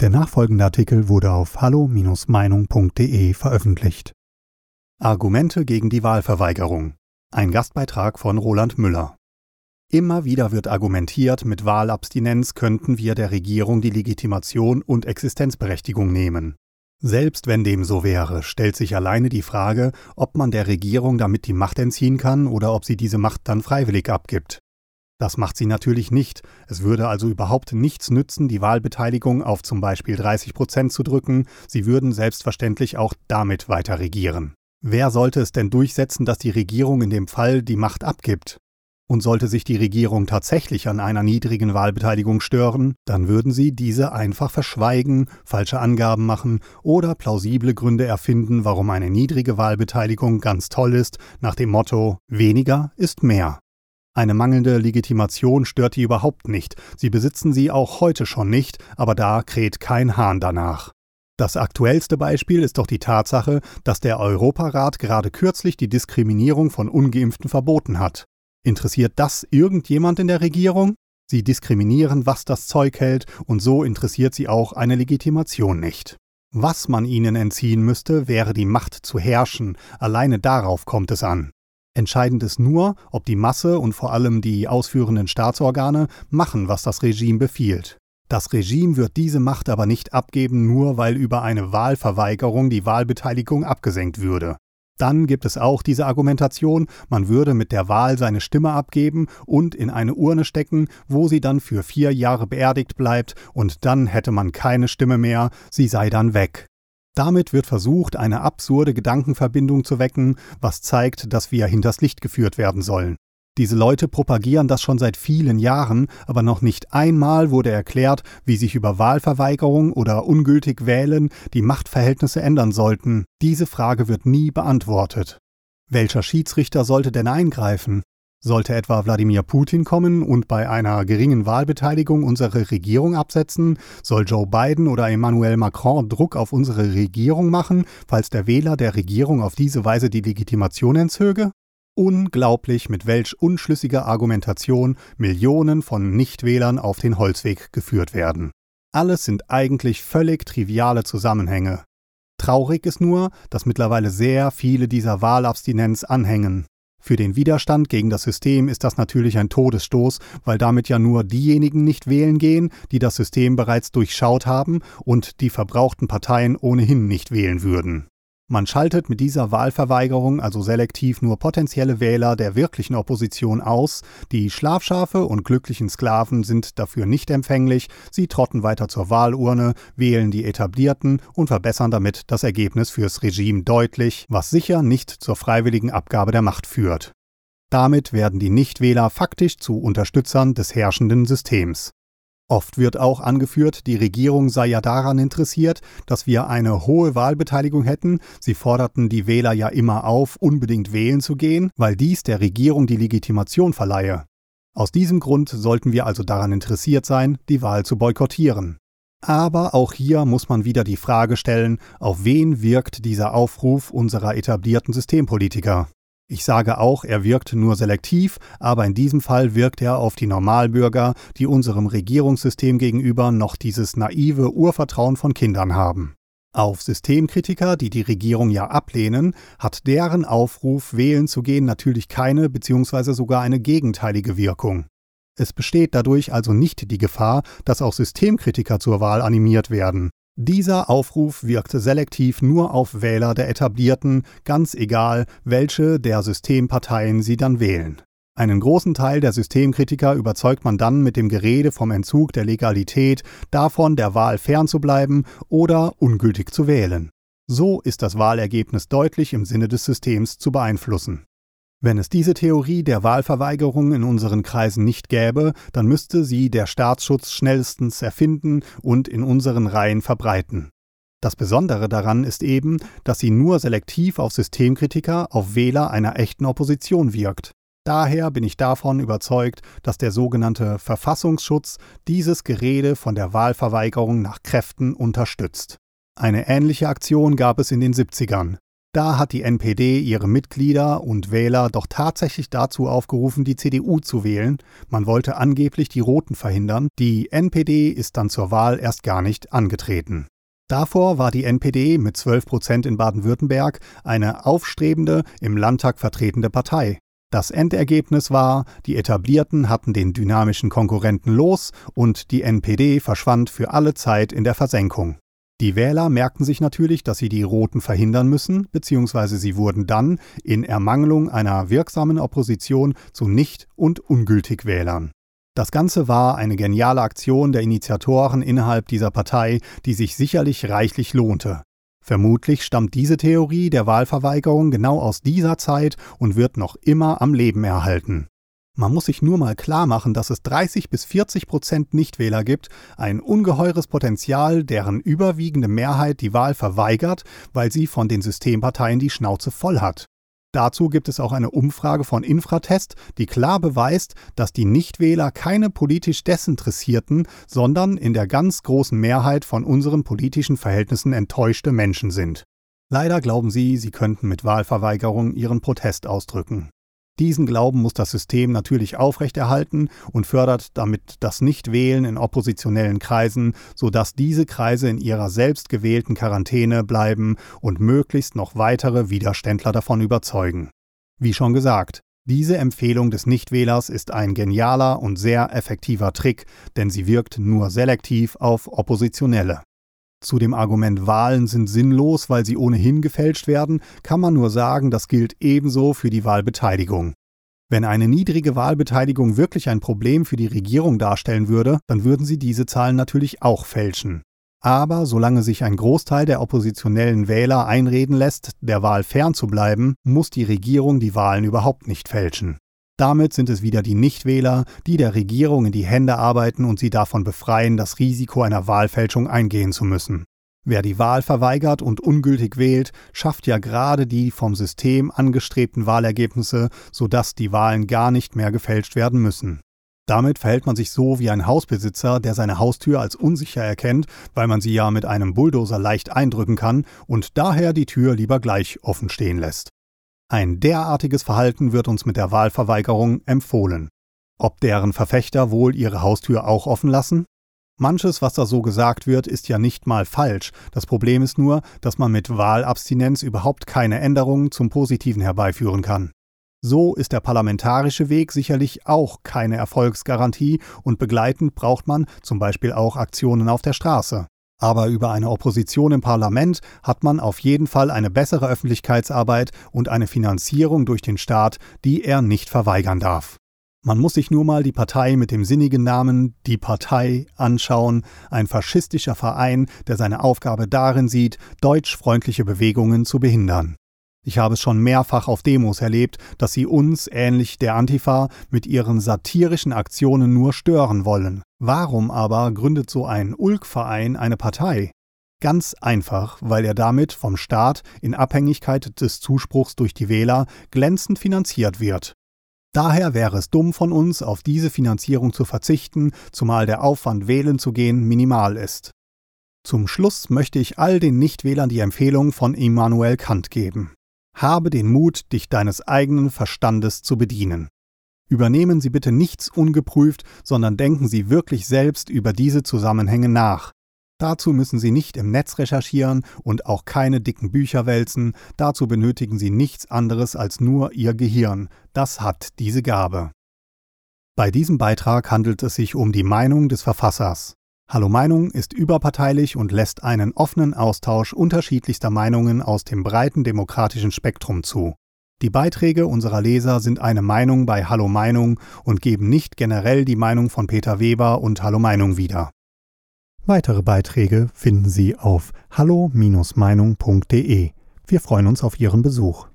Der nachfolgende Artikel wurde auf hallo-meinung.de veröffentlicht. Argumente gegen die Wahlverweigerung. Ein Gastbeitrag von Roland Müller. Immer wieder wird argumentiert, mit Wahlabstinenz könnten wir der Regierung die Legitimation und Existenzberechtigung nehmen. Selbst wenn dem so wäre, stellt sich alleine die Frage, ob man der Regierung damit die Macht entziehen kann oder ob sie diese Macht dann freiwillig abgibt. Das macht sie natürlich nicht. Es würde also überhaupt nichts nützen, die Wahlbeteiligung auf zum Beispiel 30 Prozent zu drücken. Sie würden selbstverständlich auch damit weiter regieren. Wer sollte es denn durchsetzen, dass die Regierung in dem Fall die Macht abgibt? Und sollte sich die Regierung tatsächlich an einer niedrigen Wahlbeteiligung stören, dann würden sie diese einfach verschweigen, falsche Angaben machen oder plausible Gründe erfinden, warum eine niedrige Wahlbeteiligung ganz toll ist, nach dem Motto weniger ist mehr. Eine mangelnde Legitimation stört die überhaupt nicht, sie besitzen sie auch heute schon nicht, aber da kräht kein Hahn danach. Das aktuellste Beispiel ist doch die Tatsache, dass der Europarat gerade kürzlich die Diskriminierung von ungeimpften verboten hat. Interessiert das irgendjemand in der Regierung? Sie diskriminieren, was das Zeug hält, und so interessiert sie auch eine Legitimation nicht. Was man ihnen entziehen müsste, wäre die Macht zu herrschen, alleine darauf kommt es an. Entscheidend ist nur, ob die Masse und vor allem die ausführenden Staatsorgane machen, was das Regime befiehlt. Das Regime wird diese Macht aber nicht abgeben, nur weil über eine Wahlverweigerung die Wahlbeteiligung abgesenkt würde. Dann gibt es auch diese Argumentation, man würde mit der Wahl seine Stimme abgeben und in eine Urne stecken, wo sie dann für vier Jahre beerdigt bleibt, und dann hätte man keine Stimme mehr, sie sei dann weg. Damit wird versucht, eine absurde Gedankenverbindung zu wecken, was zeigt, dass wir hinters Licht geführt werden sollen. Diese Leute propagieren das schon seit vielen Jahren, aber noch nicht einmal wurde erklärt, wie sich über Wahlverweigerung oder ungültig Wählen die Machtverhältnisse ändern sollten. Diese Frage wird nie beantwortet. Welcher Schiedsrichter sollte denn eingreifen? Sollte etwa Wladimir Putin kommen und bei einer geringen Wahlbeteiligung unsere Regierung absetzen? Soll Joe Biden oder Emmanuel Macron Druck auf unsere Regierung machen, falls der Wähler der Regierung auf diese Weise die Legitimation entzöge? Unglaublich, mit welch unschlüssiger Argumentation Millionen von Nichtwählern auf den Holzweg geführt werden. Alles sind eigentlich völlig triviale Zusammenhänge. Traurig ist nur, dass mittlerweile sehr viele dieser Wahlabstinenz anhängen. Für den Widerstand gegen das System ist das natürlich ein Todesstoß, weil damit ja nur diejenigen nicht wählen gehen, die das System bereits durchschaut haben und die verbrauchten Parteien ohnehin nicht wählen würden. Man schaltet mit dieser Wahlverweigerung also selektiv nur potenzielle Wähler der wirklichen Opposition aus, die Schlafschafe und glücklichen Sklaven sind dafür nicht empfänglich, sie trotten weiter zur Wahlurne, wählen die Etablierten und verbessern damit das Ergebnis fürs Regime deutlich, was sicher nicht zur freiwilligen Abgabe der Macht führt. Damit werden die Nichtwähler faktisch zu Unterstützern des herrschenden Systems. Oft wird auch angeführt, die Regierung sei ja daran interessiert, dass wir eine hohe Wahlbeteiligung hätten. Sie forderten die Wähler ja immer auf, unbedingt wählen zu gehen, weil dies der Regierung die Legitimation verleihe. Aus diesem Grund sollten wir also daran interessiert sein, die Wahl zu boykottieren. Aber auch hier muss man wieder die Frage stellen, auf wen wirkt dieser Aufruf unserer etablierten Systempolitiker? Ich sage auch, er wirkt nur selektiv, aber in diesem Fall wirkt er auf die Normalbürger, die unserem Regierungssystem gegenüber noch dieses naive Urvertrauen von Kindern haben. Auf Systemkritiker, die die Regierung ja ablehnen, hat deren Aufruf, wählen zu gehen, natürlich keine bzw. sogar eine gegenteilige Wirkung. Es besteht dadurch also nicht die Gefahr, dass auch Systemkritiker zur Wahl animiert werden. Dieser Aufruf wirkte selektiv nur auf Wähler der Etablierten, ganz egal, welche der Systemparteien sie dann wählen. Einen großen Teil der Systemkritiker überzeugt man dann mit dem Gerede vom Entzug der Legalität, davon der Wahl fernzubleiben oder ungültig zu wählen. So ist das Wahlergebnis deutlich im Sinne des Systems zu beeinflussen. Wenn es diese Theorie der Wahlverweigerung in unseren Kreisen nicht gäbe, dann müsste sie der Staatsschutz schnellstens erfinden und in unseren Reihen verbreiten. Das Besondere daran ist eben, dass sie nur selektiv auf Systemkritiker, auf Wähler einer echten Opposition wirkt. Daher bin ich davon überzeugt, dass der sogenannte Verfassungsschutz dieses Gerede von der Wahlverweigerung nach Kräften unterstützt. Eine ähnliche Aktion gab es in den 70ern. Da hat die NPD ihre Mitglieder und Wähler doch tatsächlich dazu aufgerufen, die CDU zu wählen. Man wollte angeblich die Roten verhindern. Die NPD ist dann zur Wahl erst gar nicht angetreten. Davor war die NPD mit 12 Prozent in Baden-Württemberg eine aufstrebende, im Landtag vertretende Partei. Das Endergebnis war, die Etablierten hatten den dynamischen Konkurrenten los und die NPD verschwand für alle Zeit in der Versenkung. Die Wähler merkten sich natürlich, dass sie die Roten verhindern müssen, beziehungsweise sie wurden dann in Ermangelung einer wirksamen Opposition zu Nicht- und Ungültigwählern. Das Ganze war eine geniale Aktion der Initiatoren innerhalb dieser Partei, die sich sicherlich reichlich lohnte. Vermutlich stammt diese Theorie der Wahlverweigerung genau aus dieser Zeit und wird noch immer am Leben erhalten. Man muss sich nur mal klar machen, dass es 30 bis 40 Prozent Nichtwähler gibt, ein ungeheures Potenzial, deren überwiegende Mehrheit die Wahl verweigert, weil sie von den Systemparteien die Schnauze voll hat. Dazu gibt es auch eine Umfrage von Infratest, die klar beweist, dass die Nichtwähler keine politisch Desinteressierten, sondern in der ganz großen Mehrheit von unseren politischen Verhältnissen enttäuschte Menschen sind. Leider glauben sie, sie könnten mit Wahlverweigerung ihren Protest ausdrücken. Diesen Glauben muss das System natürlich aufrechterhalten und fördert damit das Nichtwählen in oppositionellen Kreisen, sodass diese Kreise in ihrer selbst gewählten Quarantäne bleiben und möglichst noch weitere Widerständler davon überzeugen. Wie schon gesagt, diese Empfehlung des Nichtwählers ist ein genialer und sehr effektiver Trick, denn sie wirkt nur selektiv auf Oppositionelle. Zu dem Argument Wahlen sind sinnlos, weil sie ohnehin gefälscht werden, kann man nur sagen, das gilt ebenso für die Wahlbeteiligung. Wenn eine niedrige Wahlbeteiligung wirklich ein Problem für die Regierung darstellen würde, dann würden sie diese Zahlen natürlich auch fälschen. Aber solange sich ein Großteil der oppositionellen Wähler einreden lässt, der Wahl fernzubleiben, muss die Regierung die Wahlen überhaupt nicht fälschen. Damit sind es wieder die Nichtwähler, die der Regierung in die Hände arbeiten und sie davon befreien, das Risiko einer Wahlfälschung eingehen zu müssen. Wer die Wahl verweigert und ungültig wählt, schafft ja gerade die vom System angestrebten Wahlergebnisse, sodass die Wahlen gar nicht mehr gefälscht werden müssen. Damit verhält man sich so wie ein Hausbesitzer, der seine Haustür als unsicher erkennt, weil man sie ja mit einem Bulldozer leicht eindrücken kann und daher die Tür lieber gleich offen stehen lässt. Ein derartiges Verhalten wird uns mit der Wahlverweigerung empfohlen. Ob deren Verfechter wohl ihre Haustür auch offen lassen? Manches, was da so gesagt wird, ist ja nicht mal falsch. Das Problem ist nur, dass man mit Wahlabstinenz überhaupt keine Änderungen zum Positiven herbeiführen kann. So ist der parlamentarische Weg sicherlich auch keine Erfolgsgarantie und begleitend braucht man zum Beispiel auch Aktionen auf der Straße. Aber über eine Opposition im Parlament hat man auf jeden Fall eine bessere Öffentlichkeitsarbeit und eine Finanzierung durch den Staat, die er nicht verweigern darf. Man muss sich nur mal die Partei mit dem sinnigen Namen Die Partei anschauen, ein faschistischer Verein, der seine Aufgabe darin sieht, deutschfreundliche Bewegungen zu behindern. Ich habe es schon mehrfach auf Demos erlebt, dass sie uns, ähnlich der Antifa, mit ihren satirischen Aktionen nur stören wollen. Warum aber gründet so ein Ulk-Verein eine Partei? Ganz einfach, weil er damit vom Staat in Abhängigkeit des Zuspruchs durch die Wähler glänzend finanziert wird. Daher wäre es dumm von uns, auf diese Finanzierung zu verzichten, zumal der Aufwand, wählen zu gehen, minimal ist. Zum Schluss möchte ich all den Nichtwählern die Empfehlung von Immanuel Kant geben. Habe den Mut, dich deines eigenen Verstandes zu bedienen. Übernehmen Sie bitte nichts ungeprüft, sondern denken Sie wirklich selbst über diese Zusammenhänge nach. Dazu müssen Sie nicht im Netz recherchieren und auch keine dicken Bücher wälzen, dazu benötigen Sie nichts anderes als nur Ihr Gehirn, das hat diese Gabe. Bei diesem Beitrag handelt es sich um die Meinung des Verfassers. Hallo Meinung ist überparteilich und lässt einen offenen Austausch unterschiedlichster Meinungen aus dem breiten demokratischen Spektrum zu. Die Beiträge unserer Leser sind eine Meinung bei Hallo Meinung und geben nicht generell die Meinung von Peter Weber und Hallo Meinung wieder. Weitere Beiträge finden Sie auf hallo-meinung.de. Wir freuen uns auf Ihren Besuch.